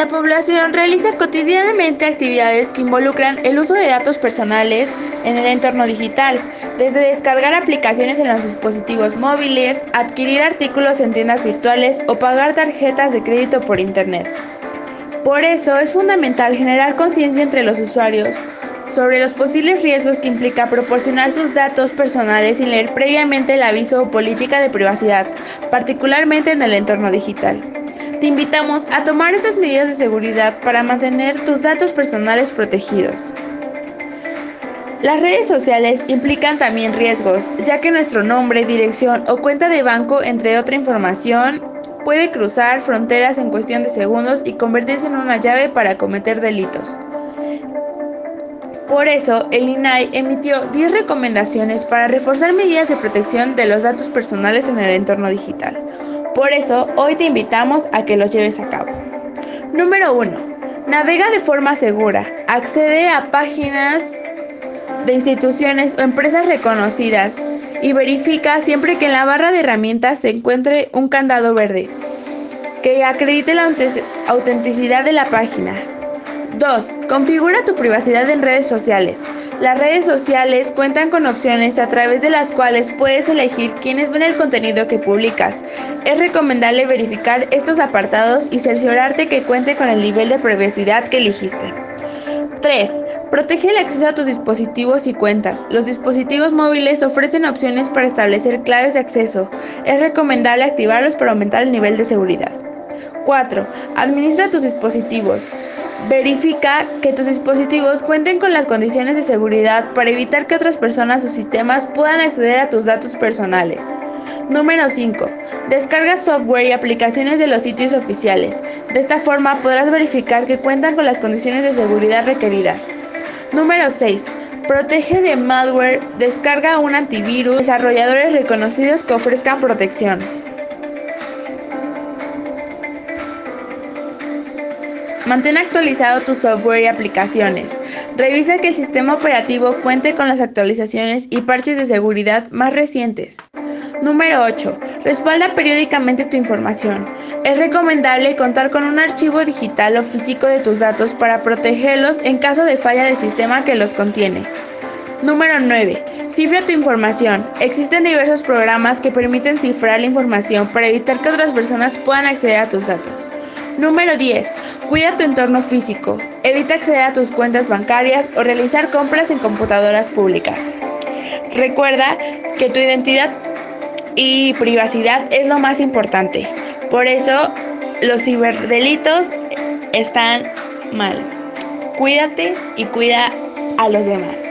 La población realiza cotidianamente actividades que involucran el uso de datos personales en el entorno digital, desde descargar aplicaciones en los dispositivos móviles, adquirir artículos en tiendas virtuales o pagar tarjetas de crédito por Internet. Por eso es fundamental generar conciencia entre los usuarios sobre los posibles riesgos que implica proporcionar sus datos personales sin leer previamente el aviso o política de privacidad, particularmente en el entorno digital. Te invitamos a tomar estas medidas de seguridad para mantener tus datos personales protegidos. Las redes sociales implican también riesgos, ya que nuestro nombre, dirección o cuenta de banco, entre otra información, puede cruzar fronteras en cuestión de segundos y convertirse en una llave para cometer delitos. Por eso, el INAI emitió 10 recomendaciones para reforzar medidas de protección de los datos personales en el entorno digital. Por eso, hoy te invitamos a que los lleves a cabo. Número 1. Navega de forma segura. Accede a páginas de instituciones o empresas reconocidas y verifica siempre que en la barra de herramientas se encuentre un candado verde que acredite la autenticidad de la página. 2. Configura tu privacidad en redes sociales. Las redes sociales cuentan con opciones a través de las cuales puedes elegir quiénes ven el contenido que publicas. Es recomendable verificar estos apartados y cerciorarte que cuente con el nivel de privacidad que elegiste. 3. Protege el acceso a tus dispositivos y cuentas. Los dispositivos móviles ofrecen opciones para establecer claves de acceso. Es recomendable activarlos para aumentar el nivel de seguridad. 4. Administra tus dispositivos. Verifica que tus dispositivos cuenten con las condiciones de seguridad para evitar que otras personas o sistemas puedan acceder a tus datos personales. Número 5. Descarga software y aplicaciones de los sitios oficiales. De esta forma podrás verificar que cuentan con las condiciones de seguridad requeridas. Número 6. Protege de malware. Descarga un antivirus. Desarrolladores reconocidos que ofrezcan protección. Mantén actualizado tu software y aplicaciones. Revisa que el sistema operativo cuente con las actualizaciones y parches de seguridad más recientes. Número 8. Respalda periódicamente tu información. Es recomendable contar con un archivo digital o físico de tus datos para protegerlos en caso de falla del sistema que los contiene. Número 9. Cifra tu información. Existen diversos programas que permiten cifrar la información para evitar que otras personas puedan acceder a tus datos. Número 10. Cuida tu entorno físico. Evita acceder a tus cuentas bancarias o realizar compras en computadoras públicas. Recuerda que tu identidad y privacidad es lo más importante. Por eso los ciberdelitos están mal. Cuídate y cuida a los demás.